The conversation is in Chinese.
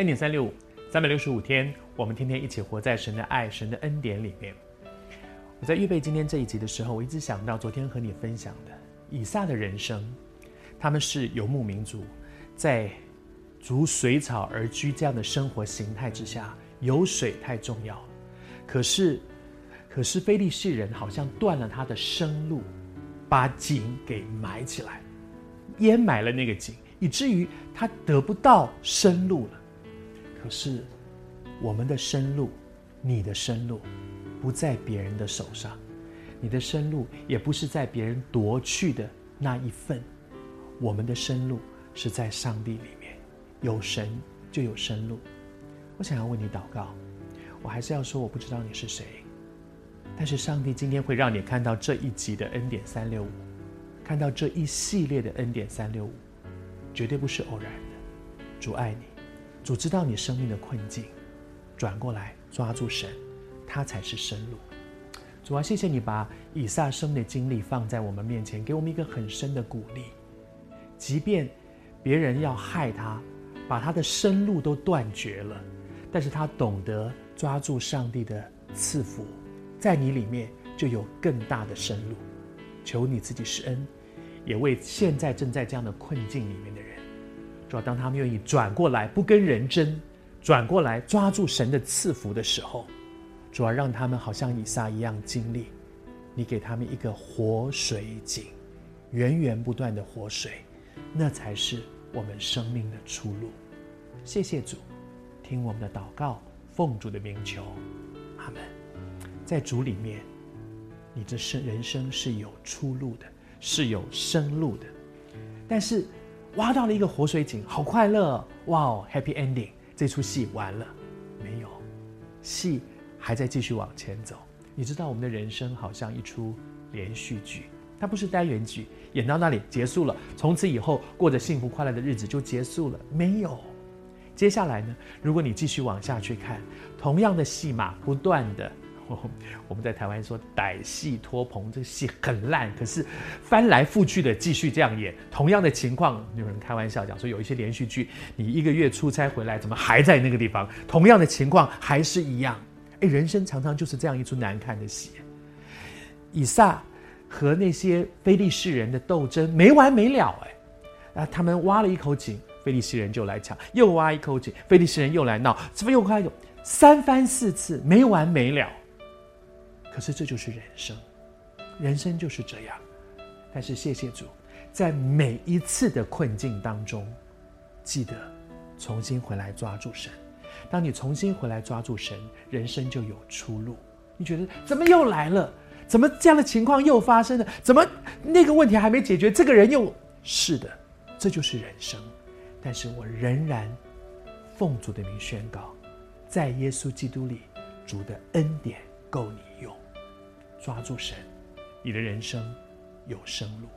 恩典三六五，三百六十五天，我们天天一起活在神的爱、神的恩典里面。我在预备今天这一集的时候，我一直想到昨天和你分享的以撒的人生，他们是游牧民族，在逐水草而居这样的生活形态之下，有水太重要。可是，可是非利士人好像断了他的生路，把井给埋起来，淹埋了那个井，以至于他得不到生路了。可是，我们的生路，你的生路，不在别人的手上，你的生路也不是在别人夺去的那一份，我们的生路是在上帝里面，有神就有生路。我想要为你祷告，我还是要说，我不知道你是谁，但是上帝今天会让你看到这一集的恩典三六五，看到这一系列的恩典三六五，绝对不是偶然的。主爱你。主知道你生命的困境，转过来抓住神，他才是生路。主啊，谢谢你把以撒生的经历放在我们面前，给我们一个很深的鼓励。即便别人要害他，把他的生路都断绝了，但是他懂得抓住上帝的赐福，在你里面就有更大的生路。求你自己施恩，也为现在正在这样的困境里面的人。主要当他们愿意转过来，不跟人争，转过来抓住神的赐福的时候，主要让他们好像以撒一样经历，你给他们一个活水井，源源不断的活水，那才是我们生命的出路。谢谢主，听我们的祷告，奉主的名求，阿门。在主里面，你的生人生是有出路的，是有生路的，但是。挖到了一个活水井，好快乐！哇哦，Happy Ending，这出戏完了没有？戏还在继续往前走。你知道，我们的人生好像一出连续剧，它不是单元剧，演到那里结束了，从此以后过着幸福快乐的日子就结束了，没有。接下来呢？如果你继续往下去看，同样的戏码不断的。我们在台湾说歹戏拖棚，这戏很烂，可是翻来覆去的继续这样演，同样的情况，有人开玩笑讲说，有一些连续剧，你一个月出差回来，怎么还在那个地方？同样的情况还是一样。哎，人生常常就是这样一出难看的戏。以撒和那些非利士人的斗争没完没了，哎，啊，他们挖了一口井，非利士人就来抢，又挖一口井，非利士人又来闹，怎么又开有三番四次没完没了。可是这就是人生，人生就是这样。但是谢谢主，在每一次的困境当中，记得重新回来抓住神。当你重新回来抓住神，人生就有出路。你觉得怎么又来了？怎么这样的情况又发生了？怎么那个问题还没解决，这个人又……是的，这就是人生。但是我仍然奉主的名宣告，在耶稣基督里，主的恩典够你用。抓住神，你的人生有生路。